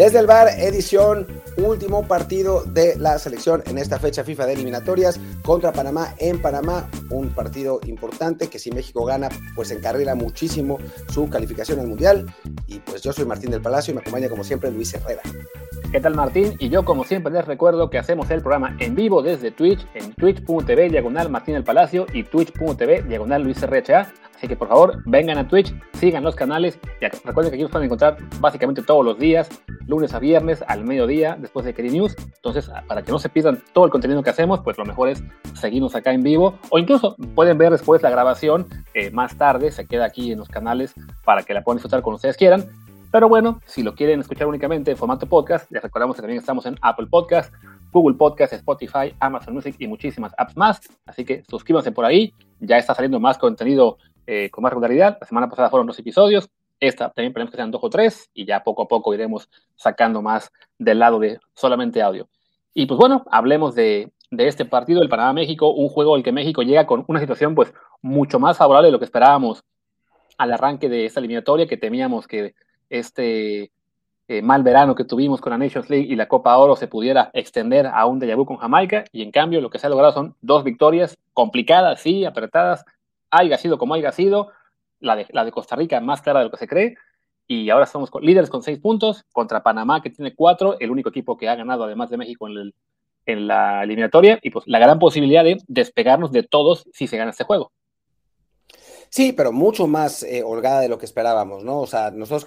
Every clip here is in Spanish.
Desde el bar, edición, último partido de la selección en esta fecha FIFA de eliminatorias contra Panamá en Panamá. Un partido importante que si México gana, pues encarrila muchísimo su calificación al Mundial. Y pues yo soy Martín del Palacio y me acompaña como siempre Luis Herrera. ¿Qué tal Martín? Y yo como siempre les recuerdo que hacemos el programa en vivo desde Twitch, en twitch.tv diagonal Martín del Palacio y twitch.tv diagonal Luis RHA. Así que por favor vengan a Twitch, sigan los canales y recuerden que aquí nos pueden encontrar básicamente todos los días, lunes a viernes al mediodía después de Keri News. Entonces para que no se pierdan todo el contenido que hacemos, pues lo mejor es seguirnos acá en vivo o incluso pueden ver después la grabación eh, más tarde, se queda aquí en los canales para que la puedan disfrutar cuando ustedes quieran. Pero bueno, si lo quieren escuchar únicamente en formato podcast, les recordamos que también estamos en Apple Podcast, Google Podcast, Spotify, Amazon Music y muchísimas apps más. Así que suscríbanse por ahí. Ya está saliendo más contenido eh, con más regularidad. La semana pasada fueron dos episodios. Esta también esperemos que sean dos o tres y ya poco a poco iremos sacando más del lado de solamente audio. Y pues bueno, hablemos de, de este partido del Panamá-México, un juego al que México llega con una situación pues mucho más favorable de lo que esperábamos al arranque de esta eliminatoria, que temíamos que este eh, mal verano que tuvimos con la Nations League y la Copa Oro se pudiera extender a un déjà vu con Jamaica, y en cambio lo que se ha logrado son dos victorias complicadas, sí, apretadas, haya sido como haya sido, la de, Costa Rica más clara de lo que se cree, y ahora somos líderes con seis puntos contra Panamá que tiene cuatro, el único equipo que ha ganado además de México en, en la eliminatoria, y pues la gran posibilidad de despegarnos de todos si se gana este juego. Sí, pero mucho más eh, holgada de lo que esperábamos, ¿no? O sea, nosotros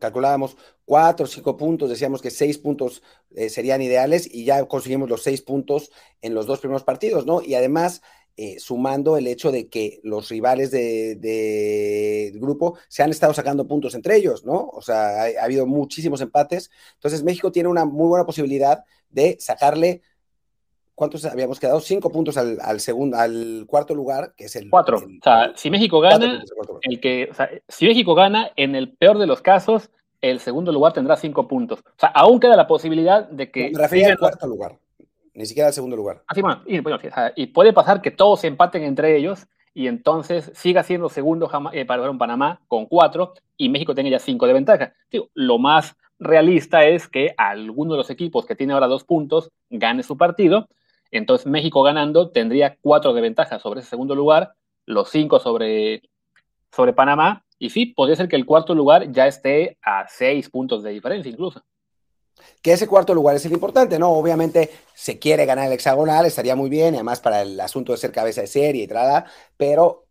calculábamos cuatro o cinco puntos, decíamos que seis puntos eh, serían ideales y ya conseguimos los seis puntos en los dos primeros partidos, ¿no? Y además eh, sumando el hecho de que los rivales del de, grupo se han estado sacando puntos entre ellos, ¿no? O sea, ha, habido muchísimos empates. Entonces, México tiene una muy buena posibilidad de sacarle. ¿Cuántos habíamos quedado? Cinco puntos al, segundo, al cuarto lugar, que es el. Cuatro. o sea, si México gana, el que, o sea, si México gana, en el peor de los casos, el segundo lugar tendrá cinco puntos. O sea, aún queda la posibilidad de que. Me refiero al cuarto lugar ni siquiera al segundo lugar. Así, bueno, y, puede pasar que todos se empaten entre ellos y entonces siga siendo segundo eh, para un Panamá con cuatro y México tenga ya cinco de ventaja. lo más realista es que alguno de los equipos que tiene ahora dos puntos gane su partido. Entonces México ganando tendría cuatro de ventaja sobre ese segundo lugar, los cinco sobre, sobre Panamá. Y sí, podría ser que el cuarto lugar ya esté a seis puntos de diferencia incluso que ese cuarto lugar es el importante, ¿no? Obviamente se quiere ganar el hexagonal, estaría muy bien, además para el asunto de ser cabeza de serie y trada, pero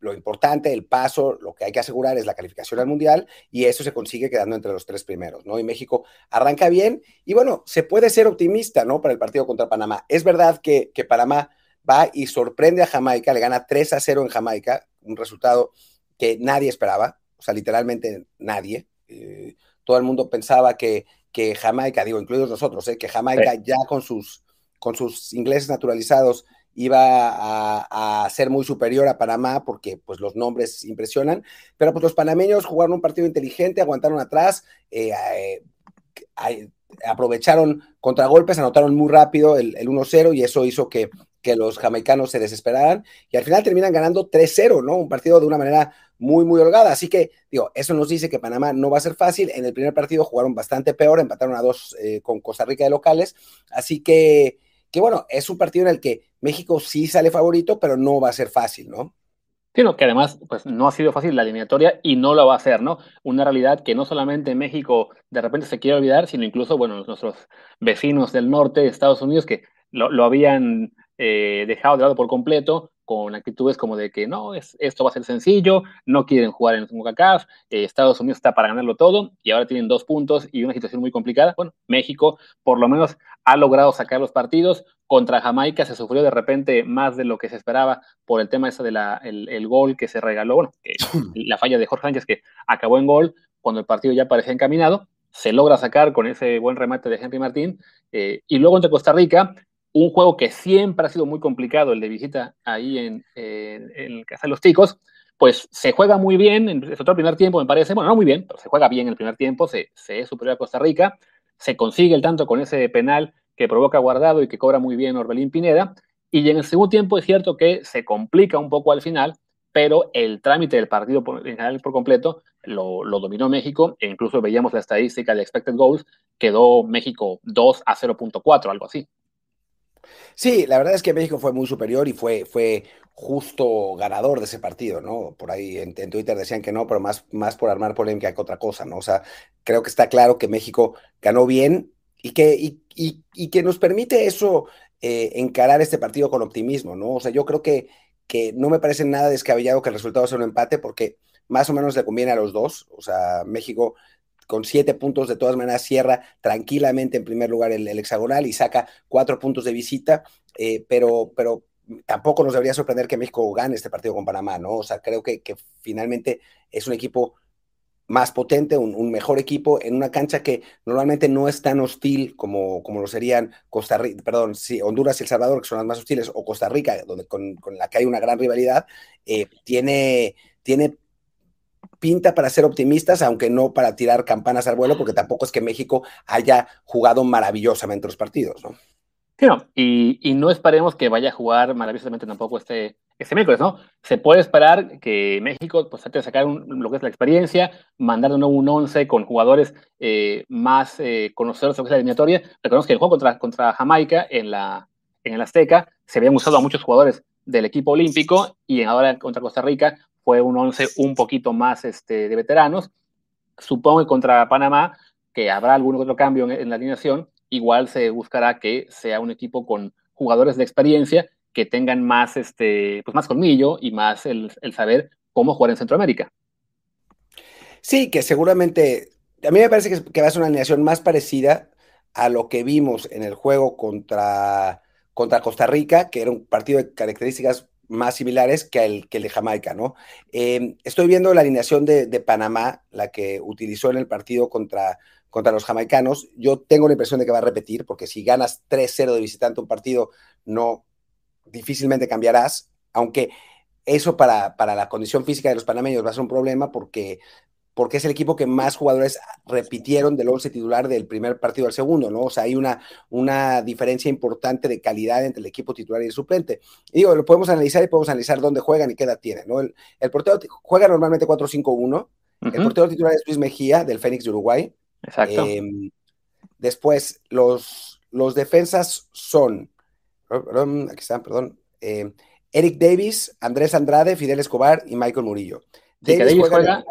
lo importante, el paso, lo que hay que asegurar es la calificación al mundial y eso se consigue quedando entre los tres primeros, ¿no? Y México arranca bien y bueno, se puede ser optimista, ¿no? Para el partido contra Panamá. Es verdad que, que Panamá va y sorprende a Jamaica, le gana 3 a 0 en Jamaica, un resultado que nadie esperaba, o sea, literalmente nadie. Eh, todo el mundo pensaba que que Jamaica, digo, incluidos nosotros, ¿eh? que Jamaica ya con sus, con sus ingleses naturalizados iba a, ser muy superior a Panamá porque pues los nombres impresionan, pero pues los panameños jugaron un partido inteligente, aguantaron atrás, eh, eh, aprovecharon contragolpes, anotaron muy rápido el, el 1-0 y eso hizo que, que los jamaicanos se desesperaran y al final terminan ganando 3-0, ¿no? Un partido de una manera muy, muy holgada. Así que, digo, eso nos dice que Panamá no va a ser fácil. En el primer partido jugaron bastante peor, empataron a dos eh, con Costa Rica de locales. Así que, que, bueno, es un partido en el que México sí sale favorito, pero no va a ser fácil, ¿no? Sí, que además pues, no ha sido fácil la eliminatoria y no lo va a hacer, ¿no? Una realidad que no solamente México de repente se quiere olvidar, sino incluso, bueno, nuestros vecinos del norte de Estados Unidos que lo, lo habían eh, dejado de lado por completo con actitudes como de que no, es, esto va a ser sencillo, no quieren jugar en el CONCACAF, eh, Estados Unidos está para ganarlo todo y ahora tienen dos puntos y una situación muy complicada. Bueno, México por lo menos ha logrado sacar los partidos. Contra Jamaica se sufrió de repente más de lo que se esperaba por el tema ese del de el gol que se regaló, bueno, la falla de Jorge Sánchez que acabó en gol cuando el partido ya parecía encaminado. Se logra sacar con ese buen remate de Henry Martín. Eh, y luego entre Costa Rica, un juego que siempre ha sido muy complicado, el de visita ahí en, en, Casa de los Ticos, pues se juega muy bien, en el primer tiempo me parece, bueno, no muy bien, pero se juega bien en el primer tiempo, se, se es superior a Costa Rica, se consigue el tanto con ese penal que provoca Guardado y que cobra muy bien Orbelín Pineda, y en el segundo tiempo es cierto que se complica un poco al final, pero el trámite del partido por, en general por completo lo, dominó México, e incluso veíamos la estadística de expected goals, quedó México 2 a 0.4, algo así. Sí, la verdad es que México fue muy superior y fue, fue justo ganador de ese partido, ¿no? Por ahí en, Twitter decían que no, pero más, más por armar polémica que otra cosa, ¿no? O sea, creo que está claro que México ganó bien y que, y, que nos permite eso eh, encarar este partido con optimismo, ¿no? O sea, yo creo que, que no me parece nada descabellado que el resultado sea un empate porque más o menos le conviene a los dos. O sea, México con siete puntos de todas maneras cierra tranquilamente en primer lugar el, hexagonal y saca cuatro puntos de visita, eh, pero, pero tampoco nos debería sorprender que México gane este partido con Panamá, ¿no? O sea, creo que, finalmente es un equipo más potente, un, mejor equipo en una cancha que normalmente no es tan hostil como, como lo serían Costa Rica, perdón, sí, Honduras y El Salvador, que son las más hostiles, o Costa Rica, donde con, con la que hay una gran rivalidad, eh, tiene, tiene pinta para ser optimistas, aunque no para tirar campanas al vuelo, porque tampoco es que México haya jugado maravillosamente los partidos, ¿no? Sí, no, y, no esperemos que vaya a jugar maravillosamente tampoco este, este miércoles, ¿no? Se puede esperar que México pues, trate de sacar lo que es la experiencia, mandar de nuevo un 11 con jugadores eh, más eh, conocedores de lo que es la eliminatoria. Recordemos que el juego contra, contra Jamaica en, la, en el Azteca se habían usado a muchos jugadores del equipo olímpico y ahora contra Costa Rica fue un 11 un poquito más este, de veteranos. Supongo que contra Panamá, que habrá algún otro cambio en, la alineación, igual se buscará que sea un equipo con jugadores de experiencia que tengan más, este, pues más colmillo y más el, saber cómo jugar en Centroamérica. Sí, que seguramente, a mí me parece que, que va a ser una alineación más parecida a lo que vimos en el juego contra, contra Costa Rica, que era un partido de características más similares que el, que el de Jamaica, ¿no? Em, estoy viendo la alineación de, Panamá, la que utilizó en el partido contra, contra los jamaicanos. Yo tengo la impresión de que va a repetir, porque si ganas 3-0 de visitante un partido, no difícilmente cambiarás, aunque eso para, para la condición física de los panameños va a ser un problema porque porque es el equipo que más jugadores repitieron del 11 titular del primer partido al segundo, ¿no? O sea, hay una, una diferencia importante de calidad entre el equipo titular y el suplente. Y digo, lo podemos analizar y podemos analizar dónde juegan y qué edad tienen, ¿no? El, portero juega normalmente 4-5-1. El portero titular es Luis Mejía, del Fénix de Uruguay. Exacto. Em, después, los, los defensas son, aquí están, perdón, em, Eric Davis, Andrés Andrade, Fidel Escobar y Michael Murillo. Davis, juega,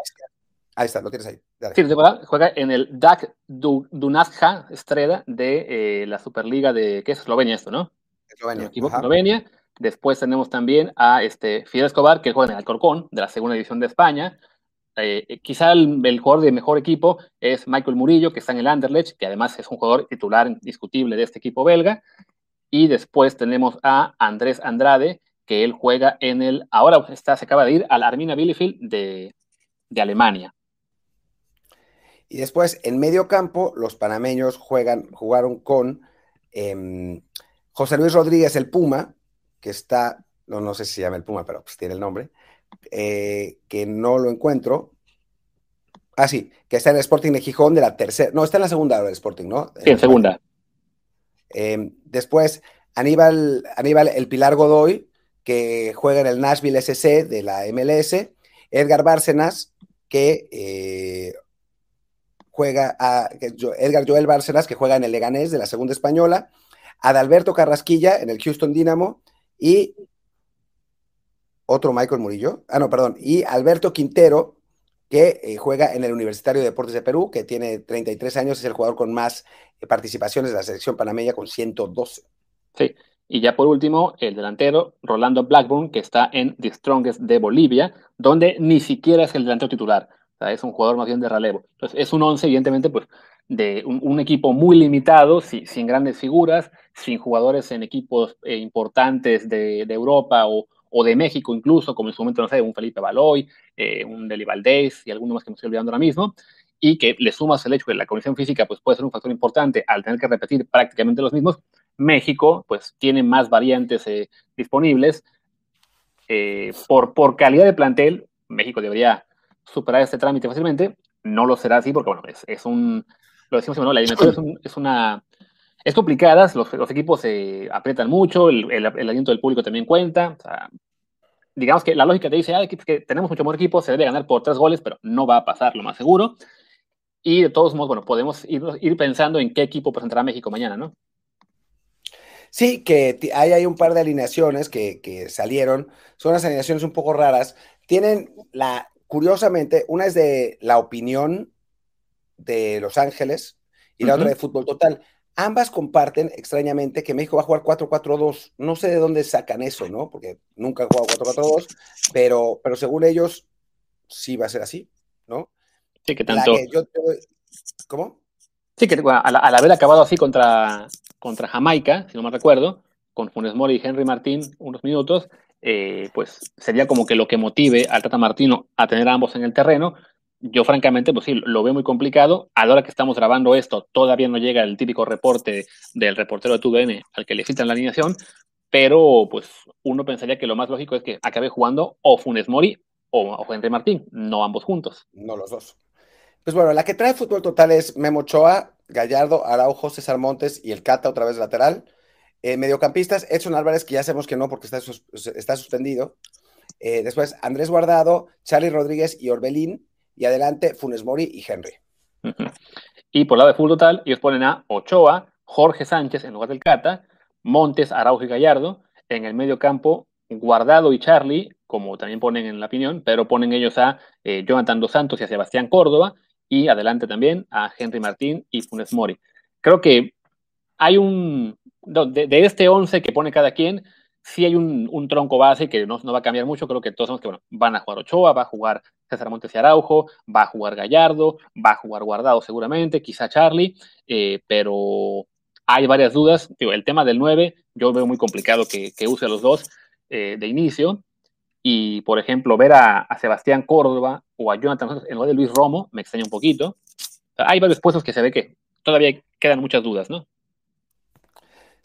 Ahí está, lo tienes ahí. Sí, juega en el DAC Dunazja Estrella de eh, la Superliga de, ¿qué es Eslovenia esto, no? Eslovenia. Eslovenia. Después tenemos también a este Fidel Escobar, que juega en el Alcorcón, de la segunda división de España. Eh, eh, quizá el, jugador de mejor equipo es Michael Murillo, que está en el Anderlecht, que además es un jugador titular indiscutible de este equipo belga. Y después tenemos a Andrés Andrade, que él juega en el, ahora está, se acaba de ir al Armina Bielefeld de, de Alemania. Y después, en medio campo, los panameños juegan, jugaron con em, José Luis Rodríguez, el Puma, que está, no, no sé si se llama el Puma, pero pues tiene el nombre, eh, que no lo encuentro. Ah, sí, que está en el Sporting de Gijón de la tercera, no, está en la segunda del Sporting, ¿no? Sí, en segunda. Em, después, Aníbal, Aníbal El Pilar Godoy, que juega en el Nashville SC de la MLS. Edgar Bárcenas, que eh, juega a Edgar Joel Bárcenas, que juega en el Leganés de la segunda española, Adalberto Carrasquilla en el Houston Dynamo y otro Michael Murillo, ah, no, perdón, y Alberto Quintero, que eh, juega en el Universitario de Deportes de Perú, que tiene 33 años, es el jugador con más eh, participaciones de la selección panameña con 112. Sí, y ya por último, el delantero Rolando Blackburn, que está en The Strongest de Bolivia, donde ni siquiera es el delantero titular es un jugador más bien de relevo. Entonces, es un once, evidentemente, pues, de un, equipo muy limitado, sin grandes figuras, sin jugadores en equipos eh, importantes de, Europa o, de México incluso, como en su momento, no sé, un Felipe Baloy, eh, un Deli Valdés y algunos más que me estoy olvidando ahora mismo, y que le sumas el hecho de que la condición física pues, puede ser un factor importante al tener que repetir prácticamente los mismos, México pues tiene más variantes eh, disponibles. por, por calidad de plantel, México debería superar este trámite fácilmente. No lo será así porque, bueno, es, un, lo decimos, la eliminatoria es, una, es complicada, los, equipos se aprietan mucho, el, aliento del público también cuenta. digamos que la lógica te dice, ah, que tenemos mucho mejor equipo, se debe ganar por tres goles, pero no va a pasar, lo más seguro. Y de todos modos, bueno, podemos ir, ir pensando en qué equipo presentará México mañana, ¿no? Sí, que hay, hay un par de alineaciones que, que salieron, son unas alineaciones un poco raras. Tienen la, curiosamente, una es de la opinión de Los Ángeles y la otra de Fútbol Total. Ambas comparten, extrañamente, que México va a jugar 4-4-2. No sé de dónde sacan eso, ¿no? Porque nunca han jugado 4-4-2, pero, pero según ellos, sí va a ser así, ¿no? Sí, que tanto. ¿Cómo? Sí, que al, haber acabado así contra, contra Jamaica, si no me recuerdo, con Funes Mori y Henry Martín unos minutos, eh, pues sería como que lo que motive al Tata Martino a tener a ambos en el terreno. Yo francamente, pues sí, lo veo muy complicado. A la hora que estamos grabando esto, todavía no llega el típico reporte del reportero de TUDN al que le citan la alineación, pero pues uno pensaría que lo más lógico es que acabe jugando o Funes Mori o, o Henry Martín, no ambos juntos. No los dos. Pues bueno, la que trae fútbol total es Memo Ochoa, Gallardo, Araujo, César Montes y el Cata otra vez lateral. Eh, mediocampistas, Edson Álvarez, que ya sabemos que no porque está, está suspendido. Eh, después Andrés Guardado, Charlie Rodríguez y Orbelín. Y adelante Funes Mori y Henry. Y por lado de fútbol total, ellos ponen a Ochoa, Jorge Sánchez en lugar del Cata, Montes, Araujo y Gallardo. En el medio campo, Guardado y Charlie, como también ponen en la opinión, pero ponen ellos a eh, Jonathan Dos Santos y a Sebastián Córdoba y adelante también a Henry Martín y Funes Mori. Creo que hay un, de, este 11 que pone cada quien, sí hay un, tronco base que no, va a cambiar mucho, creo que todos sabemos que bueno, van a jugar Ochoa, va a jugar César Montes y Araujo, va a jugar Gallardo, va a jugar Guardado seguramente, quizá Charlie, eh, pero hay varias dudas. el tema del 9, yo veo muy complicado que, use a los dos eh, de inicio. Y, por ejemplo, ver a, Sebastián Córdoba o a Jonathan en lugar de Luis Romo me extraña un poquito. hay varios puestos que se ve que todavía quedan muchas dudas, ¿no?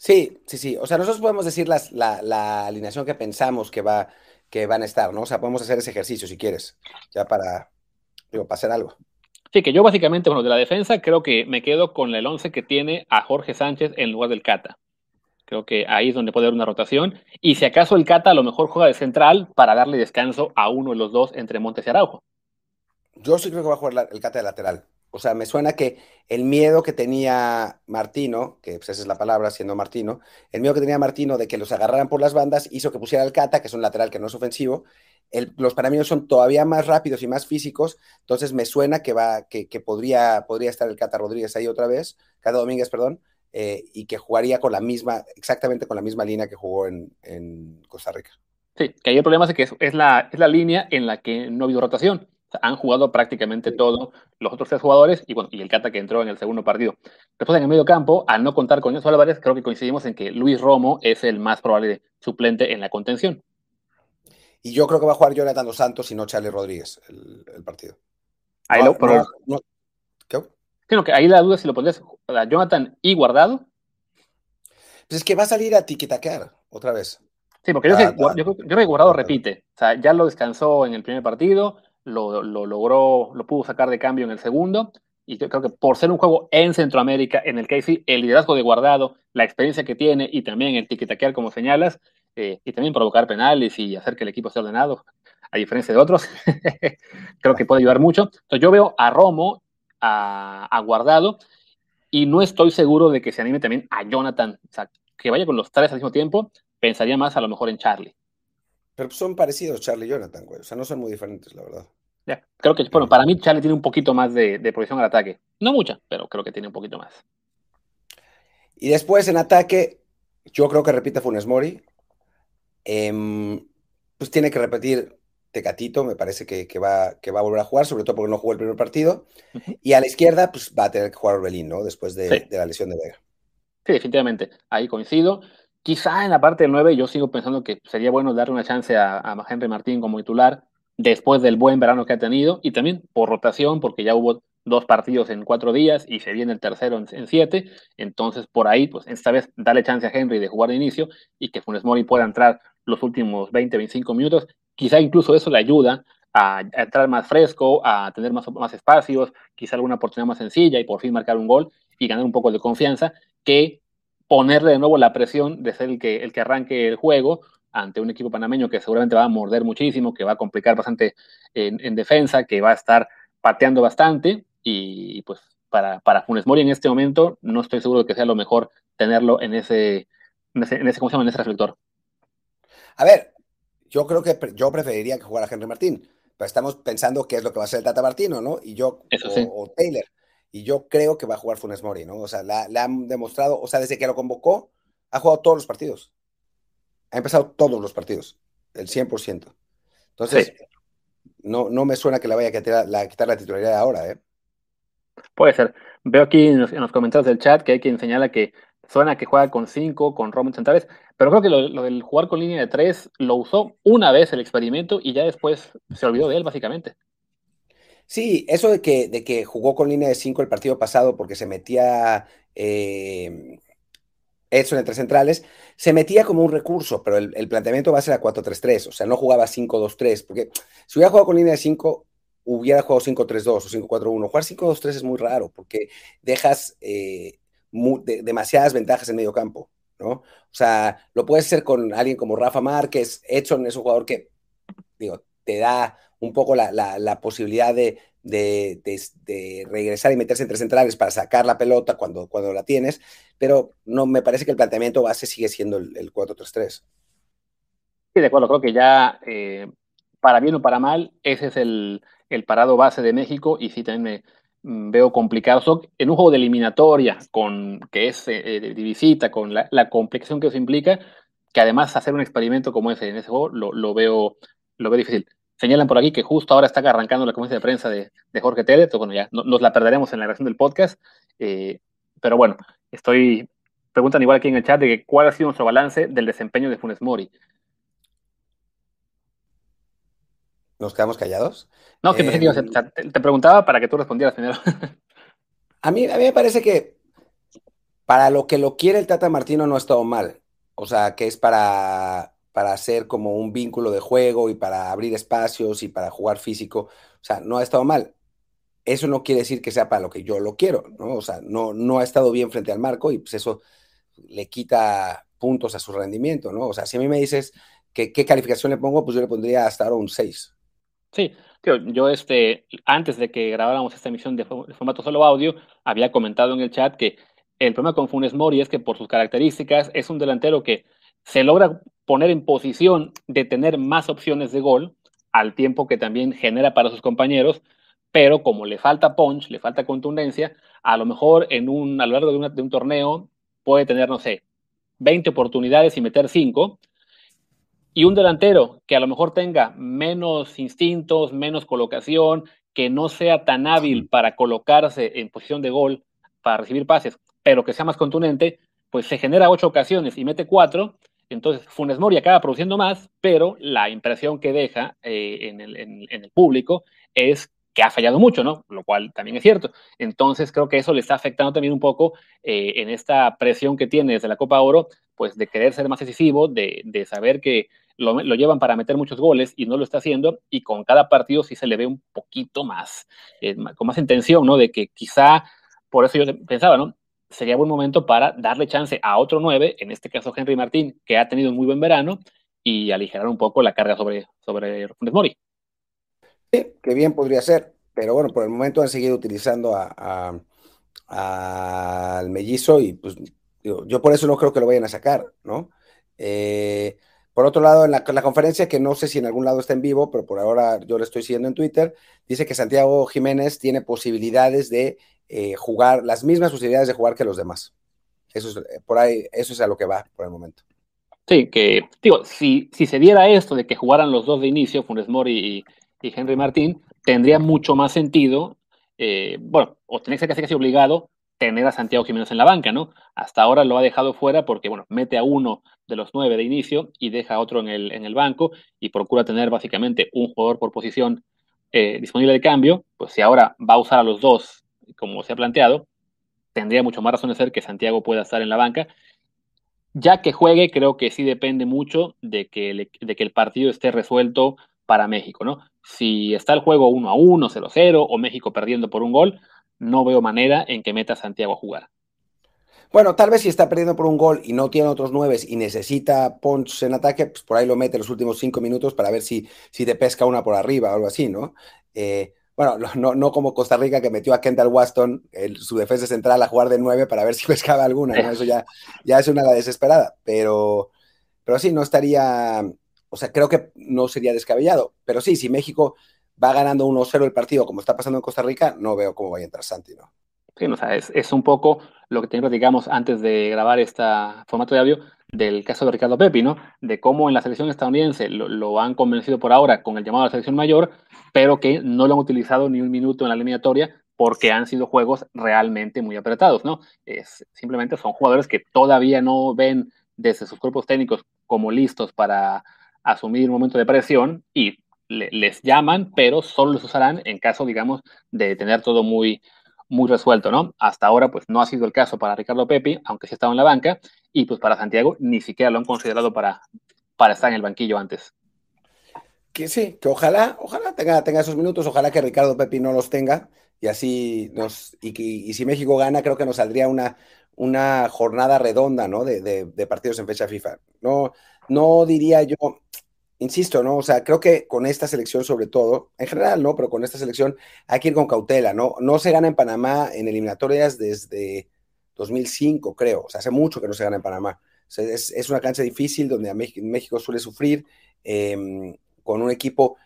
Sí, sí, sí. O sea, nosotros podemos decir las, la, alineación que pensamos que, va, que van a estar, ¿no? O sea, podemos hacer ese ejercicio si quieres, ya para, digo, para hacer algo. Sí, que yo básicamente, bueno, de la defensa creo que me quedo con el 11 que tiene a Jorge Sánchez en lugar del Cata. Creo que ahí es donde puede haber una rotación. Y si acaso el Cata a lo mejor juega de central para darle descanso a uno de los dos entre Montes y Araujo. Yo sí creo que va a jugar el Cata de lateral. O sea, me suena que el miedo que tenía Martino, que pues esa es la palabra siendo Martino, el miedo que tenía Martino de que los agarraran por las bandas hizo que pusiera el Cata, que es un lateral que no es ofensivo. los panameños son todavía más rápidos y más físicos, entonces me suena que va, que, podría, podría estar el Cata Rodríguez ahí otra vez, Cata Domínguez, perdón, eh, y que jugaría con la misma, exactamente con la misma línea que jugó en, Costa Rica. Sí, que ahí el problema es que es, la, es la línea en la que no ha habido rotación. Han jugado prácticamente todos los otros tres jugadores y, bueno, y el Cata que entró en el segundo partido. Después en el medio campo, al no contar con esos Álvarez, creo que coincidimos en que Luis Romo es el más probable suplente en la contención. Y yo creo que va a jugar Jonathan Dos Santos y no Charlie Rodríguez el, partido. Ahí lo, ¿Qué? Creo que ahí la duda es si lo pondrías a Jonathan y guardado. Pues es que va a salir a tiquitaquear otra vez. Sí, porque yo, creo que Guardado repite. O sea, ya lo descansó en el primer partido, lo, logró, lo pudo sacar de cambio en el segundo. Y yo creo que por ser un juego en Centroamérica, en el que el liderazgo de Guardado, la experiencia que tiene y también el tiquitaquear, como señalas, eh, y también provocar penales y hacer que el equipo esté ordenado, a diferencia de otros, creo que puede ayudar mucho. Entonces yo veo a Romo a, Guardado y no estoy seguro de que se anime también a Jonathan. O sea, que vaya con los tres al mismo tiempo, pensaría más a lo mejor en Charlie. Pero son parecidos Charlie y Jonathan, güey. O sea, no son muy diferentes, la verdad. Ya, creo que, bueno, para mí Charlie tiene un poquito más de, de al ataque. No mucha, pero creo que tiene un poquito más. Y después en ataque, yo creo que repite Funes Mori. Em, pues tiene que repetir Tecatito, me parece que, va, que va a volver a jugar, sobre todo porque no jugó el primer partido. Y a la izquierda, pues va a tener que jugar Orbelín, ¿no? Después de, la lesión de Vega. Sí, definitivamente. Ahí coincido. Quizá en la parte del 9 yo sigo pensando que sería bueno darle una chance a, a Henry Martín como titular después del buen verano que ha tenido y también por rotación, porque ya hubo dos partidos en cuatro días y se viene el tercero en, siete. Entonces, por ahí, pues esta vez darle chance a Henry de jugar de inicio y que Funes Mori pueda entrar los últimos 20, 25 minutos Quizá incluso eso le ayuda a, entrar más fresco, a tener más, más espacios, quizá alguna oportunidad más sencilla y por fin marcar un gol y ganar un poco de confianza, que ponerle de nuevo la presión de ser el que, el que arranque el juego ante un equipo panameño que seguramente va a morder muchísimo, que va a complicar bastante en, defensa, que va a estar pateando bastante y pues para, para Funes Mori en este momento no estoy seguro de que sea lo mejor tenerlo en ese, en ese, en ese, ¿cómo se llama? En ese reflector. A ver, yo creo que yo preferiría que jugara Henry Martín, pero estamos pensando qué es lo que va a hacer el Tata Martino, ¿no? Y yo, o, Taylor. Y yo creo que va a jugar Funes Mori, ¿no? O sea, le han demostrado, o sea, desde que lo convocó, ha jugado todos los partidos. Ha empezado todos los partidos, el 100%. Entonces, no, no me suena que le vaya a quitar la, quitar la titularidad ahora, ¿eh? Puede ser. Veo aquí en los, comentarios del chat que hay quien señala que suena que juega con cinco, con Roman centrales, pero creo que lo, del jugar con línea de tres lo usó una vez el experimento y ya después se olvidó de él, básicamente. Sí, eso de que, de que jugó con línea de cinco el partido pasado porque se metía eh, Edson entre centrales, se metía como un recurso, pero el, planteamiento va a ser a 4-3-3, o sea, no jugaba 5-2-3, porque si hubiera jugado con línea de 5, hubiera jugado 5-3-2 o 5-4-1. Jugar 5-2-3 es muy raro porque dejas eh, demasiadas ventajas en medio campo, ¿no? O sea, lo puedes hacer con alguien como Rafa Márquez, Edson es un jugador que, digo, te da un poco la, posibilidad de, regresar y meterse entre centrales para sacar la pelota cuando, la tienes, pero no me parece que el planteamiento base sigue siendo el, 4-3-3. Sí, de acuerdo, creo que ya, eh, para bien o para mal, ese es el, parado base de México y sí también me mm, veo complicado. en un juego de eliminatoria, con, que es eh, eh, de visita, con la, complicación que eso implica, que además hacer un experimento como ese en ese juego lo, veo, lo veo difícil. Señalan por aquí que justo ahora está arrancando la conferencia de prensa de, Jorge Tele, entonces bueno, ya nos la perderemos en la grabación del podcast. Eh, pero bueno, estoy. Preguntan igual aquí en el chat de que cuál ha sido nuestro balance del desempeño de Funes Mori. ¿Nos quedamos callados? No, que eh, te, preguntaba para que tú respondieras primero. a, mí, a mí me parece que para lo que lo quiere el Tata Martino no ha estado mal. O sea, que es para para hacer como un vínculo de juego y para abrir espacios y para jugar físico. O sea, no ha estado mal. Eso no quiere decir que sea para lo que yo lo quiero, ¿no? O sea, no, no ha estado bien frente al marco y pues eso le quita puntos a su rendimiento, ¿no? O sea, si a mí me dices qué calificación le pongo, pues yo le pondría hasta ahora un 6. Sí, tío, yo este, antes de que grabáramos esta emisión de, de formato solo audio, había comentado en el chat que el problema con Funes Mori es que por sus características es un delantero que se logra poner en posición de tener más opciones de gol al tiempo que también genera para sus compañeros, pero como le falta punch, le falta contundencia, a lo mejor en un, a lo largo de, de un torneo puede tener, no sé, 20 oportunidades y meter 5, y un delantero que a lo mejor tenga menos instintos, menos colocación, que no sea tan hábil para colocarse en posición de gol, para recibir pases, pero que sea más contundente, pues se genera ocho ocasiones y mete cuatro, entonces, Funes Mori acaba produciendo más, pero la impresión que deja eh, en, el, público es que ha fallado mucho, ¿no? Lo cual también es cierto. Entonces, creo que eso le está afectando también un poco eh, en esta presión que tiene desde la Copa Oro, pues de querer ser más decisivo, de, saber que lo, llevan para meter muchos goles y no lo está haciendo, y con cada partido sí se le ve un poquito más, eh, con más intención, ¿no? De que quizá, por eso yo pensaba, ¿no? Sería buen momento para darle chance a otro 9, en este caso Henry Martín, que ha tenido un muy buen verano, y aligerar un poco la carga sobre, sobre Funes Mori. Sí, que bien podría ser, pero bueno, por el momento han seguido utilizando al mellizo y pues yo por eso no creo que lo vayan a sacar, ¿no? Eh, por otro lado, en la, la, conferencia, que no sé si en algún lado está en vivo, pero por ahora yo le estoy siguiendo en Twitter, dice que Santiago Jiménez tiene posibilidades de eh, jugar, las mismas posibilidades de jugar que los demás. Eso es, eh, por ahí, eso es a lo que va por el momento. Sí, que, digo, si, si se diera esto de que jugaran los dos de inicio, Funes Mori y, Henry Martín, tendría mucho más sentido, eh, bueno, o tendría que ser casi, casi obligado tener a Santiago Jiménez en la banca, ¿no? Hasta ahora lo ha dejado fuera porque, bueno, mete a uno de los nueve de inicio y deja a otro en el, en el banco y procura tener básicamente un jugador por posición disponible de cambio, pues si ahora va a usar a los dos como se ha planteado, tendría mucho más razón de ser que Santiago pueda estar en la banca. Ya que juegue, creo que sí depende mucho de que, el, de que el partido esté resuelto para México, ¿no? Si está el juego 1 a 1, 0 0 o México perdiendo por un gol, no veo manera en que meta a Santiago a jugar. Bueno, tal vez si está perdiendo por un gol y no tiene otros nueve y necesita punch en ataque, pues por ahí lo mete los últimos cinco minutos para ver si, si te pesca una por arriba o algo así, ¿no? Eh, bueno, no, no, como Costa Rica que metió a Kendall Waston, su defensa central, a jugar de nueve para ver si pescaba alguna, ¿no? Eso ya, ya es una desesperada, pero, pero sí, no estaría, o sea, creo que no sería descabellado, pero sí, si México va ganando 1-0 el partido como está pasando en Costa Rica, no veo cómo vaya a entrar Santi, ¿no? Sí, o sea, es, un poco lo que teníamos, digamos, antes de grabar este formato de audio del caso de Ricardo Pepi, ¿no? De cómo en la selección estadounidense lo, han convencido por ahora con el llamado a la selección mayor, pero que no lo han utilizado ni un minuto en la eliminatoria porque han sido juegos realmente muy apretados, ¿no? Es, simplemente son jugadores que todavía no ven desde sus cuerpos técnicos como listos para asumir un momento de presión y les llaman, pero solo los usarán en caso, digamos, de tener todo muy, muy resuelto, ¿no? Hasta ahora, pues no ha sido el caso para Ricardo Pepi, aunque sí estaba en la banca, y pues para Santiago ni siquiera lo han considerado para, para estar en el banquillo antes. Que sí, que ojalá, ojalá tenga, tenga esos minutos, ojalá que Ricardo Pepi no los tenga, y así nos, y, si México gana, creo que nos saldría una, una jornada redonda, ¿no? De, de, de partidos en fecha FIFA. No, no diría yo, insisto, ¿no? O sea, creo que con esta selección sobre todo, en general, ¿no? Pero con esta selección hay que ir con cautela, ¿no? No se gana en Panamá en eliminatorias desde 2005, creo. O sea, hace mucho que no se gana en Panamá. es, una cancha difícil donde México, suele sufrir em, con un equipo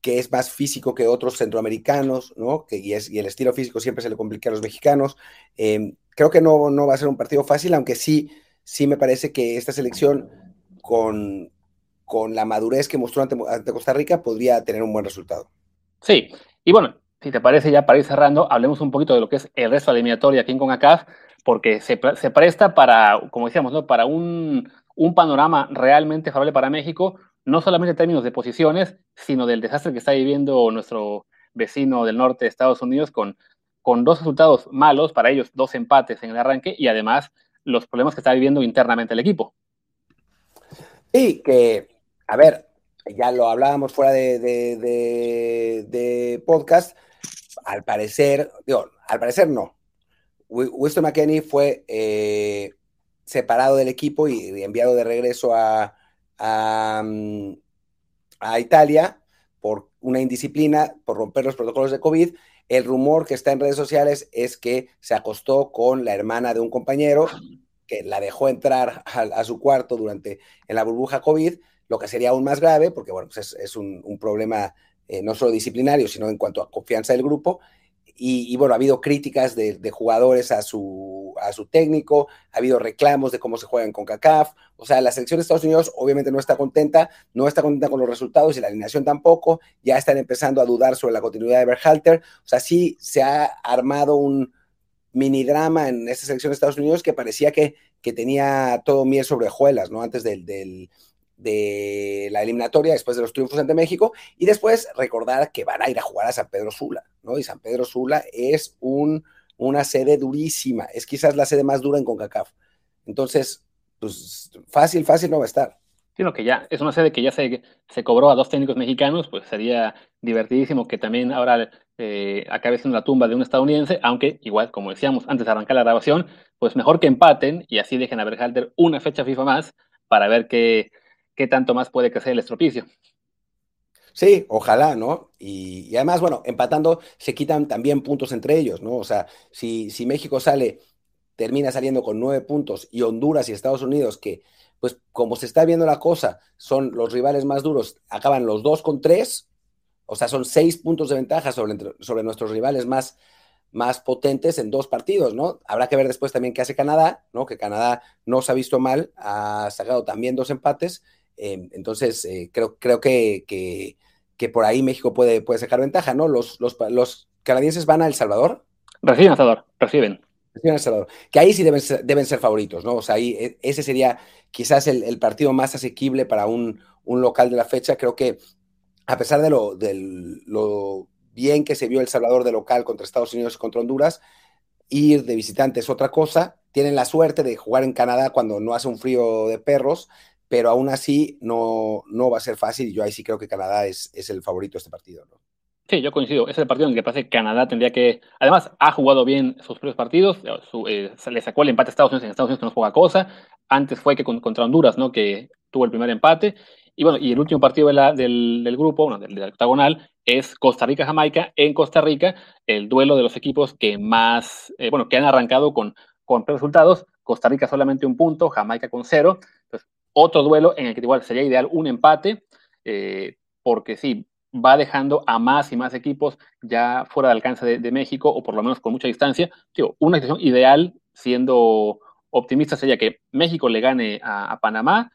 que es más físico que otros centroamericanos, ¿no? Que, y, es, y el estilo físico siempre se le complica a los mexicanos. Em, creo que no, no va a ser un partido fácil, aunque sí, sí me parece que esta selección con, con la madurez que mostró ante, Costa Rica, podría tener un buen resultado. Sí, y bueno, si te parece ya para ir cerrando, hablemos un poquito de lo que es el resto de la eliminatoria aquí en CONCACAF, porque se, presta para, como decíamos, ¿no? para un, panorama realmente favorable para México, no solamente en términos de posiciones, sino del desastre que está viviendo nuestro vecino del norte de Estados Unidos con, con dos resultados malos, para ellos dos empates en el arranque y además los problemas que está viviendo internamente el equipo. Sí, que a ver, ya lo hablábamos fuera de, podcast, al parecer, digo, al parecer no. Winston McKenney fue eh, separado del equipo y enviado de regreso a, mm, a, Italia por una indisciplina, por romper los protocolos de COVID. El rumor que está en redes sociales es que se acostó con la hermana de un compañero que la dejó entrar a, su cuarto durante en la burbuja COVID lo que sería aún más grave, porque bueno, pues es, un, problema eh, no solo disciplinario, sino en cuanto a confianza del grupo. Y, bueno, ha habido críticas de, jugadores a su, a su técnico, ha habido reclamos de cómo se juegan con CACAF. O sea, la selección de Estados Unidos obviamente no está contenta, no está contenta con los resultados y la alineación tampoco. Ya están empezando a dudar sobre la continuidad de Berhalter. O sea, sí se ha armado un mini drama en esta selección de Estados Unidos que parecía que, que tenía todo miel sobre hojuelas, ¿no? Antes del, del de la eliminatoria después de los triunfos ante México y después recordar que van a ir a jugar a San Pedro Sula, ¿no? Y San Pedro Sula es un, una sede durísima, es quizás la sede más dura en CONCACAF. Entonces, pues fácil, fácil no va a estar. Sino que ya es una sede que ya se, se cobró a dos técnicos mexicanos, pues sería divertidísimo que también ahora eh, acabe siendo la tumba de un estadounidense, aunque igual, como decíamos antes de arrancar la grabación, pues mejor que empaten y así dejen a Berhalter una fecha FIFA más para ver qué, qué tanto más puede crecer el estropicio. Sí, ojalá, ¿no? Y, además, bueno, empatando se quitan también puntos entre ellos, ¿no? O sea, si, si México sale, termina saliendo con nueve puntos y Honduras y Estados Unidos, que pues como se está viendo la cosa, son los rivales más duros, acaban los dos con tres, o sea, son seis puntos de ventaja sobre, sobre nuestros rivales más, más potentes en dos partidos, ¿no? Habrá que ver después también qué hace Canadá, ¿no? Que Canadá no se ha visto mal, ha sacado también dos empates Em, entonces, eh, creo, creo que, que, por ahí México puede, puede sacar ventaja, ¿no? Los, los, los canadienses van a El Salvador. Reciben El Salvador, reciben. Reciben El Salvador. Que ahí sí deben ser, deben ser favoritos, ¿no? O sea, ahí e, ese sería quizás el, partido más asequible para un, un, local de la fecha. Creo que a pesar de lo, de lo bien que se vio El Salvador de local contra Estados Unidos y contra Honduras, ir de visitante es otra cosa. Tienen la suerte de jugar en Canadá cuando no hace un frío de perros pero aún así no, no va a ser fácil. Yo ahí sí creo que Canadá es, es el favorito de este partido. ¿no? Sí, yo coincido. Es el partido en el que parece que Canadá tendría que. Además, ha jugado bien sus propios partidos. Eh, le sacó el empate a Estados Unidos en Estados Unidos, que no es poca cosa. Antes fue que contra Honduras, ¿no? Que tuvo el primer empate. Y bueno, y el último partido del, grupo, bueno, del, octagonal, es Costa Rica-Jamaica en Costa Rica, el duelo de los equipos que más, eh, bueno, que han arrancado con, con resultados. Costa Rica solamente un punto, Jamaica con cero. Otro duelo en el que igual sería ideal un empate, eh, porque sí, va dejando a más y más equipos ya fuera de alcance de, México, o por lo menos con mucha distancia. Digo, una situación ideal, siendo optimista, sería que México le gane a, Panamá,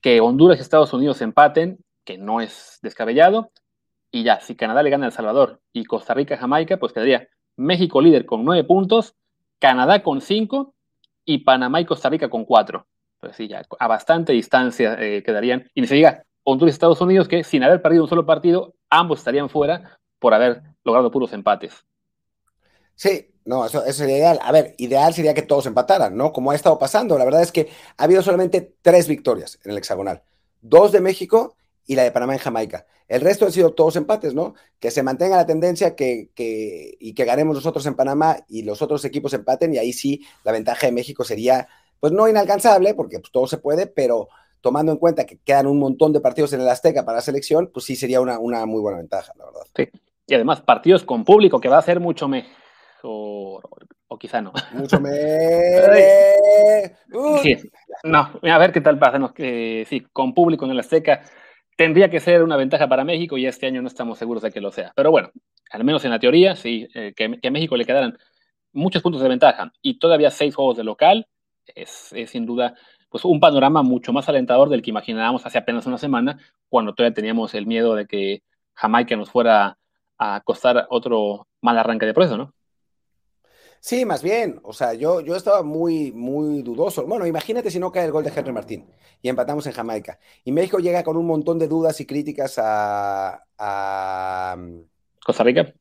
que Honduras y Estados Unidos empaten, que no es descabellado, y ya, si Canadá le gana a El Salvador y Costa Rica a Jamaica, pues quedaría México líder con nueve puntos, Canadá con cinco y Panamá y Costa Rica con cuatro. Pues sí, ya a bastante distancia eh, quedarían. Y ni se diga, Honduras y Estados Unidos, que sin haber perdido un solo partido, ambos estarían fuera por haber logrado puros empates. Sí, no, eso, sería ideal. A ver, ideal sería que todos empataran, ¿no? Como ha estado pasando. La verdad es que ha habido solamente tres victorias en el hexagonal. Dos de México y la de Panamá en Jamaica. El resto han sido todos empates, ¿no? Que se mantenga la tendencia que, y que ganemos nosotros en Panamá y los otros equipos empaten y ahí sí la ventaja de México sería, pues no inalcanzable, porque pues, todo se puede, pero tomando en cuenta que quedan un montón de partidos en el Azteca para la selección, pues sí sería una, una muy buena ventaja, la verdad. Sí, y además partidos con público, que va a ser mucho mejor, o, quizá no. Mucho mejor. sí. No, a ver qué tal pasa. que, sí, con público en el Azteca tendría que ser una ventaja para México y este año no estamos seguros de que lo sea. Pero bueno, al menos en la teoría, sí, eh, que, a México le quedaran muchos puntos de ventaja y todavía seis juegos de local, es, es sin duda pues un panorama mucho más alentador del que imaginábamos hace apenas una semana, cuando todavía teníamos el miedo de que Jamaica nos fuera a costar otro mal arranque de proceso, ¿no? Sí, más bien, o sea, yo, yo estaba muy, muy dudoso. Bueno, imagínate si no cae el gol de Henry Martín y empatamos en Jamaica. Y México llega con un montón de dudas y críticas a, a Costa Rica.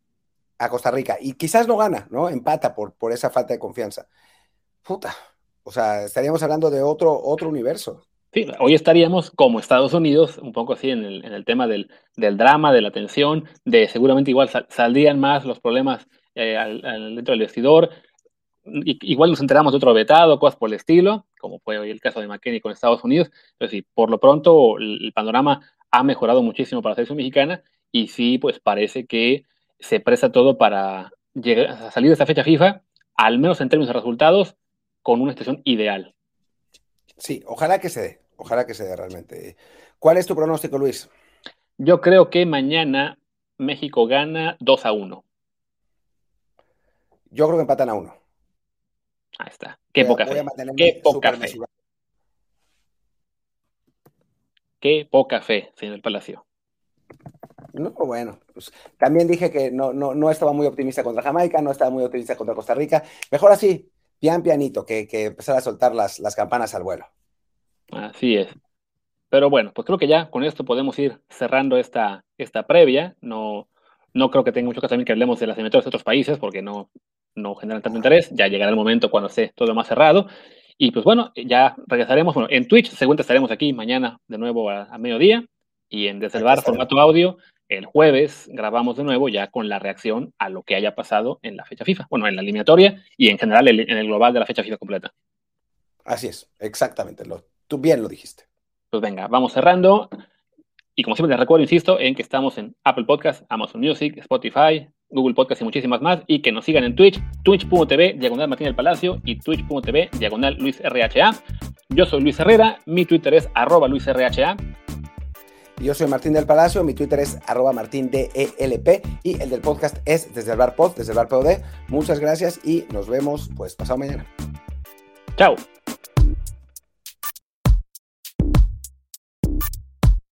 A Costa Rica. Y quizás no gana, ¿no? Empata por, por esa falta de confianza. Puta, o sea, estaríamos hablando de otro, otro universo. Sí, hoy estaríamos como Estados Unidos, un poco así en el, en el tema del, del, drama, de la tensión, de seguramente igual saldrían más los problemas eh, dentro del vestidor. igual nos enteramos de otro vetado, cosas por el estilo, como fue hoy el caso de McKinney con Estados Unidos. Pero sí, por lo pronto el, panorama ha mejorado muchísimo para la selección mexicana y sí, pues parece que se presta todo para llegar, a salir de esta fecha FIFA, al menos en términos de resultados, con una estación ideal. Sí, ojalá que se dé, ojalá que se dé realmente. ¿Cuál es tu pronóstico, Luis? Yo creo que mañana México gana 2 a 1. Yo creo que empatan a 1. Ahí está. Qué poca fe. Qué poca fe. Qué poca fe, señor Palacio. No, bueno, pues, también dije que no, no, no estaba muy optimista contra Jamaica, no estaba muy optimista contra Costa Rica. Mejor así, pian pianito, que, que empezar a soltar las, las campanas al vuelo. Así es. Pero bueno, pues creo que ya con esto podemos ir cerrando esta, esta previa. No, no creo que tenga mucho caso también que hablemos de las eliminatorias de otros países, porque no, no generan tanto interés. Ya llegará el momento cuando esté todo más cerrado. Y pues bueno, ya regresaremos. Bueno, en Twitch, según estaremos aquí mañana de nuevo a, a mediodía. Y en Desde el Bar, formato audio, el jueves grabamos de nuevo ya con la reacción a lo que haya pasado en la fecha FIFA, bueno, en la eliminatoria y en general en el global de la fecha FIFA completa. Así es, exactamente, lo, tú bien lo dijiste. Pues venga, vamos cerrando. Y como siempre les recuerdo, insisto, en que estamos en Apple Podcast, Amazon Music, Spotify, Google Podcast y muchísimas más. Y que nos sigan en Twitch, twitch.tv, diagonal Martín del Palacio y twitch.tv, diagonal Luis RHA. Yo soy Luis Herrera, mi Twitter es arroba Luis RHA. Yo soy Martín del Palacio, mi Twitter es arroba martindelp y el del podcast es desde el bar pod, desde el bar POD. Muchas gracias y nos vemos pues pasado mañana. Chao.